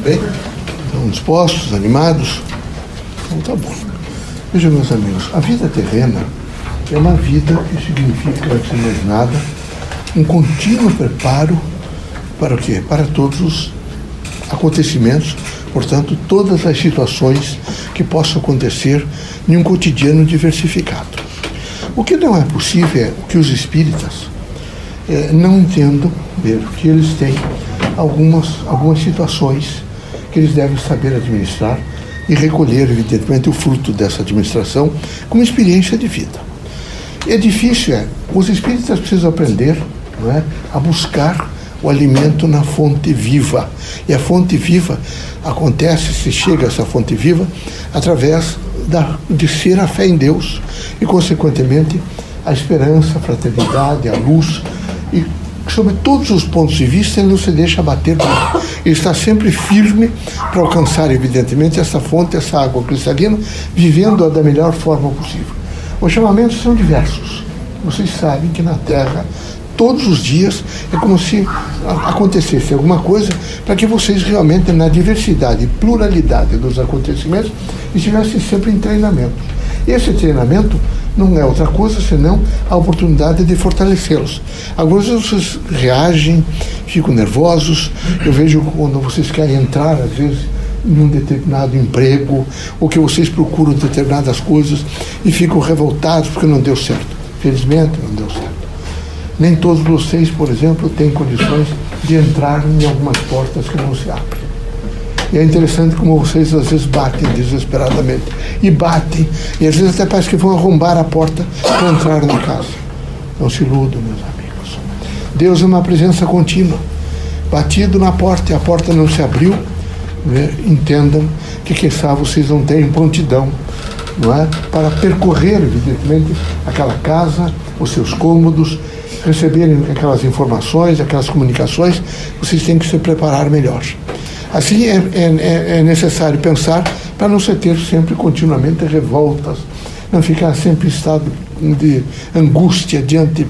bem? Estão dispostos, animados? Então tá bom. Vejam, meus amigos, a vida terrena é uma vida que significa, antes de mais nada, um contínuo preparo para o quê? Para todos os acontecimentos, portanto, todas as situações que possam acontecer em um cotidiano diversificado. O que não é possível é que os espíritas é, não entendam, que eles têm algumas, algumas situações que eles devem saber administrar e recolher, evidentemente, o fruto dessa administração como experiência de vida. É difícil, é. Os espíritas precisam aprender não é, a buscar o alimento na fonte viva. E a fonte viva acontece, se chega a essa fonte viva, através da, de ser a fé em Deus e, consequentemente, a esperança, a fraternidade, a luz. Sobre todos os pontos de vista, ele não se deixa abater. Ele está sempre firme para alcançar, evidentemente, essa fonte, essa água cristalina, vivendo-a da melhor forma possível. Os chamamentos são diversos. Vocês sabem que na Terra todos os dias é como se acontecesse alguma coisa para que vocês realmente, na diversidade e pluralidade dos acontecimentos, estivessem sempre em treinamento. Esse treinamento não é outra coisa senão a oportunidade de fortalecê-los. Algumas vocês reagem, ficam nervosos. Eu vejo quando vocês querem entrar, às vezes, em um determinado emprego, ou que vocês procuram determinadas coisas e ficam revoltados porque não deu certo. Felizmente, não deu certo. Nem todos vocês, por exemplo, têm condições de entrar em algumas portas que não se abrem. E é interessante como vocês às vezes batem desesperadamente. E batem, e às vezes até parece que vão arrombar a porta para entrar na casa. Não se iludam, meus amigos. Deus é uma presença contínua. Batido na porta e a porta não se abriu, né? entendam que quem sabe vocês não têm prontidão não é? para percorrer, evidentemente, aquela casa, os seus cômodos, receberem aquelas informações, aquelas comunicações, vocês têm que se preparar melhor. Assim é, é, é necessário pensar para não se ter sempre continuamente revoltas, não ficar sempre em estado de angústia diante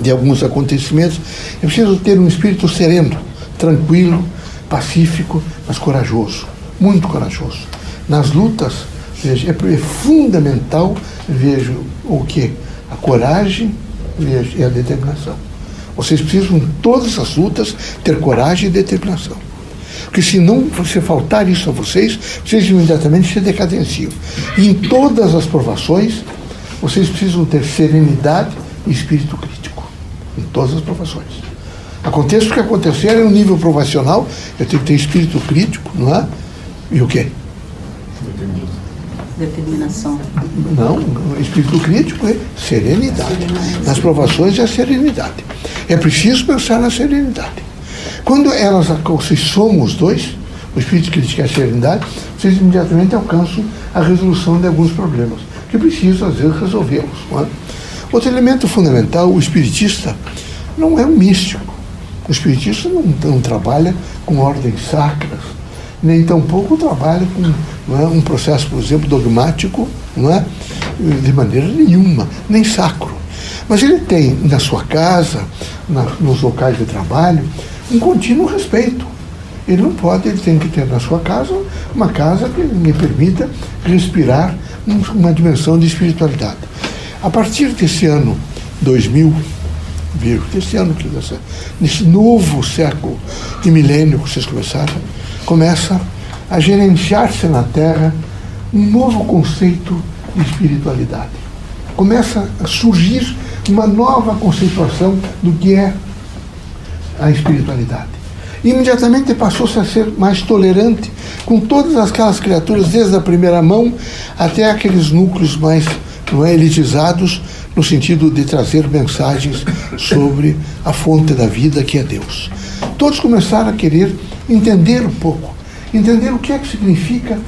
de alguns acontecimentos. É preciso ter um espírito sereno, tranquilo, pacífico, mas corajoso, muito corajoso. Nas lutas, é, é fundamental, vejo o que? A coragem, e a determinação. Vocês precisam, em todas as lutas, ter coragem e determinação. Porque se não se faltar isso a vocês, vocês imediatamente se decadenciam. E em todas as provações, vocês precisam ter serenidade e espírito crítico. Em todas as provações. Aconteça o que acontecer, é um nível provacional, eu tenho que ter espírito crítico, não é? E o quê? Determinação. Não, espírito crítico é serenidade. Nas provações é serenidade. É preciso pensar na serenidade. Quando elas, vocês somam os dois, o espírito crítico e a serenidade, vocês imediatamente alcançam a resolução de alguns problemas, que precisam, às vezes, resolvê-los. É? Outro elemento fundamental, o espiritista não é um místico. O espiritista não, não trabalha com ordens sacras, nem tampouco trabalha com é, um processo, por exemplo, dogmático, não é? de maneira nenhuma, nem sacro. Mas ele tem na sua casa, na, nos locais de trabalho, um contínuo respeito. Ele não pode, ele tem que ter na sua casa uma casa que lhe permita respirar uma dimensão de espiritualidade. A partir desse ano 2000, desse ano, nesse novo século de milênio que vocês começaram, começa a gerenciar-se na Terra um novo conceito de espiritualidade. Começa a surgir uma nova conceituação do que é a espiritualidade. Imediatamente passou-se a ser mais tolerante com todas aquelas criaturas, desde a primeira mão até aqueles núcleos mais não é, elitizados, no sentido de trazer mensagens sobre a fonte da vida, que é Deus. Todos começaram a querer entender um pouco, entender o que é que significa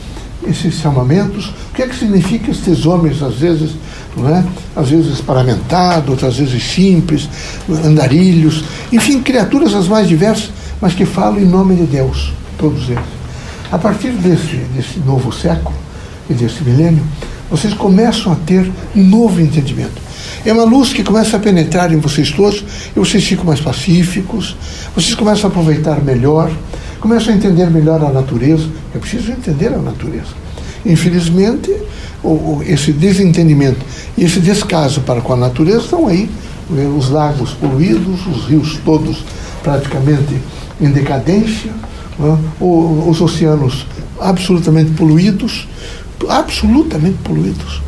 esses chamamentos, o que é que significa esses homens, às vezes, não é? às vezes paramentados, outras vezes simples, andarilhos, enfim, criaturas as mais diversas, mas que falam em nome de Deus, todos eles. A partir desse, desse novo século e desse milênio, vocês começam a ter um novo entendimento. É uma luz que começa a penetrar em vocês todos e vocês ficam mais pacíficos, vocês começam a aproveitar melhor, começam a entender melhor a natureza. É preciso entender a natureza. Infelizmente, o, esse desentendimento e esse descaso para com a natureza estão aí. Os lagos poluídos, os rios todos praticamente em decadência, os oceanos absolutamente poluídos, absolutamente poluídos.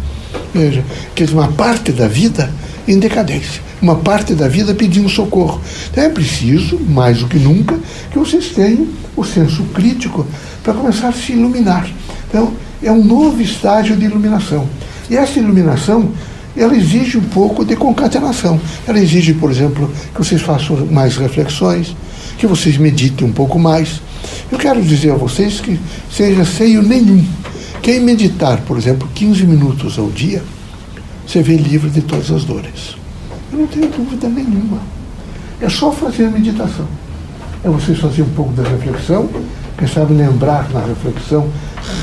Veja, que uma parte da vida em decadência, uma parte da vida pedindo socorro. Então é preciso, mais do que nunca, que vocês tenham o senso crítico para começar a se iluminar. Então, é um novo estágio de iluminação. E essa iluminação, ela exige um pouco de concatenação. Ela exige, por exemplo, que vocês façam mais reflexões, que vocês meditem um pouco mais. Eu quero dizer a vocês que seja seio nenhum. Quem meditar, por exemplo, 15 minutos ao dia, você vê livre de todas as dores. Eu não tenho dúvida nenhuma. É só fazer a meditação. É vocês fazer um pouco da reflexão, quem sabe lembrar na reflexão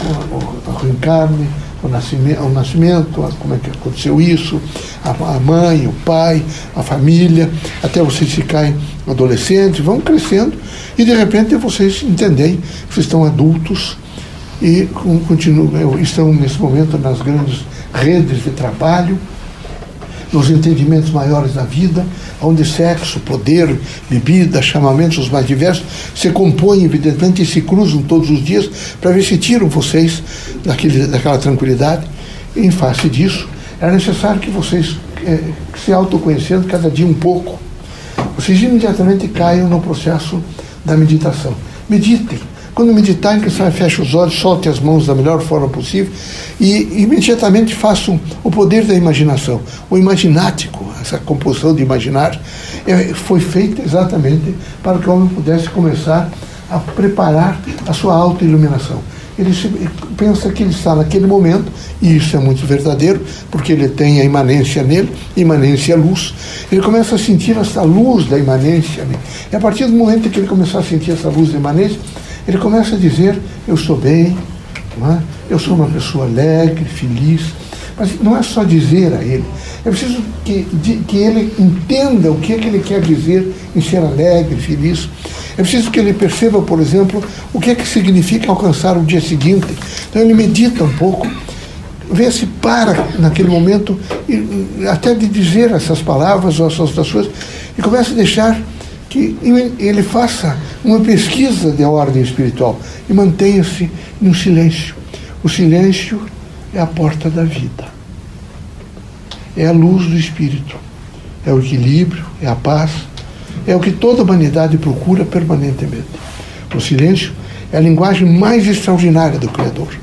o, o, o reencarne, o nascimento, o nascimento, como é que aconteceu isso, a, a, mãe, o pai, a família, até vocês ficarem adolescentes, vão crescendo e de repente vocês entendem que vocês estão adultos e continuam, estão nesse momento nas grandes redes de trabalho, nos entendimentos maiores da vida, onde sexo, poder, bebida, chamamentos mais diversos se compõem, evidentemente, e se cruzam todos os dias para ver se tiram vocês daquele, daquela tranquilidade. E, em face disso, era necessário que vocês, é, se autoconhecendo cada dia um pouco, vocês imediatamente caiam no processo da meditação. Meditem quando você feche os olhos, solte as mãos da melhor forma possível e imediatamente façam o poder da imaginação. O imaginático, essa composição de imaginar, é, foi feita exatamente para que o homem pudesse começar a preparar a sua autoiluminação. Ele pensa que ele está naquele momento, e isso é muito verdadeiro, porque ele tem a imanência nele, imanência é luz. Ele começa a sentir essa luz da imanência. Né? E a partir do momento que ele começar a sentir essa luz da imanência, ele começa a dizer: Eu estou bem, é? eu sou uma pessoa alegre, feliz. Mas não é só dizer a ele, é preciso que, de, que ele entenda o que é que ele quer dizer em ser alegre, feliz. É preciso que ele perceba, por exemplo, o que é que significa alcançar o dia seguinte. Então ele medita um pouco, vê se para naquele momento, até de dizer essas palavras ou essas coisas, e começa a deixar que ele faça uma pesquisa de ordem espiritual e mantenha-se no silêncio. O silêncio é a porta da vida. É a luz do espírito. É o equilíbrio, é a paz. É o que toda humanidade procura permanentemente. O silêncio é a linguagem mais extraordinária do Criador.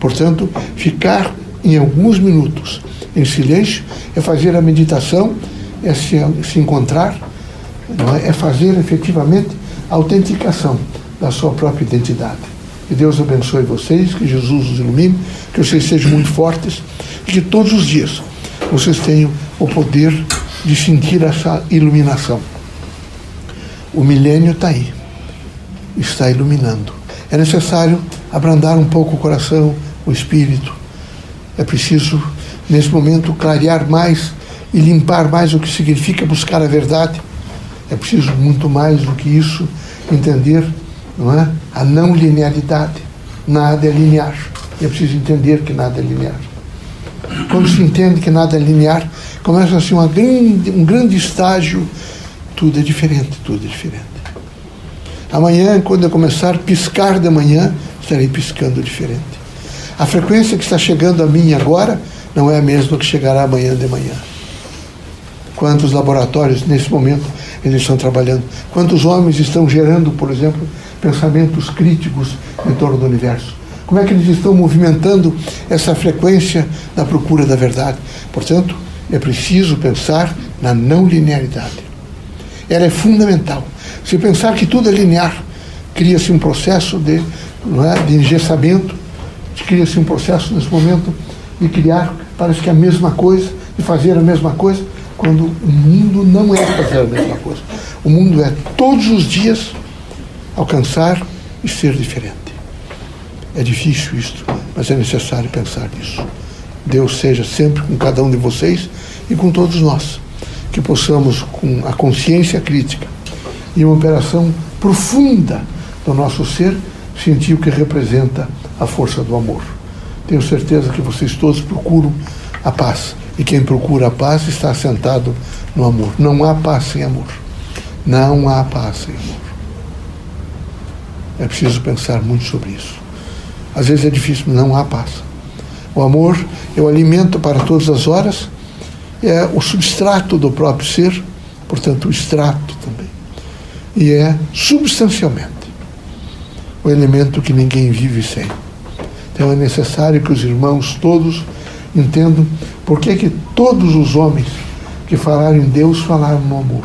Portanto, ficar em alguns minutos em silêncio é fazer a meditação, é se, se encontrar é? é fazer efetivamente a autenticação da sua própria identidade. Que Deus abençoe vocês, que Jesus os ilumine, que vocês sejam muito fortes e que todos os dias vocês tenham o poder de sentir essa iluminação. O milênio está aí, está iluminando. É necessário abrandar um pouco o coração, o espírito. É preciso, nesse momento, clarear mais e limpar mais o que significa buscar a verdade é preciso muito mais do que isso entender não é? a não linearidade. Nada é linear. É preciso entender que nada é linear. Quando se entende que nada é linear, começa assim uma grande, um grande estágio. Tudo é diferente, tudo é diferente. Amanhã, quando eu começar a piscar de manhã, estarei piscando diferente. A frequência que está chegando a mim agora não é a mesma que chegará amanhã de manhã. Quantos laboratórios nesse momento eles estão trabalhando. Quantos homens estão gerando, por exemplo, pensamentos críticos em torno do universo? Como é que eles estão movimentando essa frequência da procura da verdade? Portanto, é preciso pensar na não linearidade. Ela é fundamental. Se pensar que tudo é linear, cria-se um processo de, não é, de engessamento, cria-se um processo nesse momento de criar, parece que é a mesma coisa, de fazer a mesma coisa, quando o mundo não é fazer a mesma coisa. O mundo é todos os dias alcançar e ser diferente. É difícil isto, mas é necessário pensar nisso. Deus seja sempre com cada um de vocês e com todos nós, que possamos, com a consciência crítica e uma operação profunda do nosso ser sentir o que representa a força do amor. Tenho certeza que vocês todos procuram a paz. E quem procura a paz está sentado no amor. Não há paz sem amor. Não há paz sem amor. É preciso pensar muito sobre isso. Às vezes é difícil, mas não há paz. O amor é o alimento para todas as horas, é o substrato do próprio ser, portanto, o extrato também. E é substancialmente o elemento que ninguém vive sem. Então é necessário que os irmãos todos entendam por que, que todos os homens que falaram em Deus falaram no amor.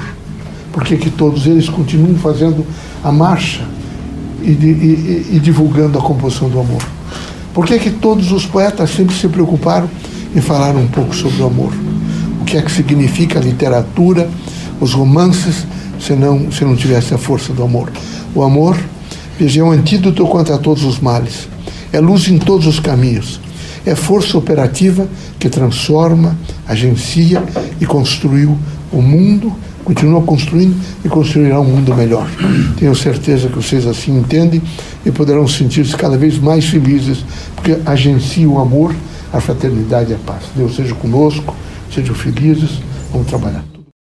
Por que, que todos eles continuam fazendo a marcha e, e, e divulgando a composição do amor. Por que, que todos os poetas sempre se preocuparam em falar um pouco sobre o amor? O que é que significa a literatura, os romances, se não, se não tivesse a força do amor? O amor, veja, é um antídoto contra todos os males. É luz em todos os caminhos. É força operativa que transforma, agencia e construiu o mundo continua construindo e construirá um mundo melhor. Tenho certeza que vocês assim entendem e poderão sentir-se cada vez mais felizes, porque agencia o amor, a fraternidade e a paz. Deus seja conosco, sejam felizes, vamos trabalhar.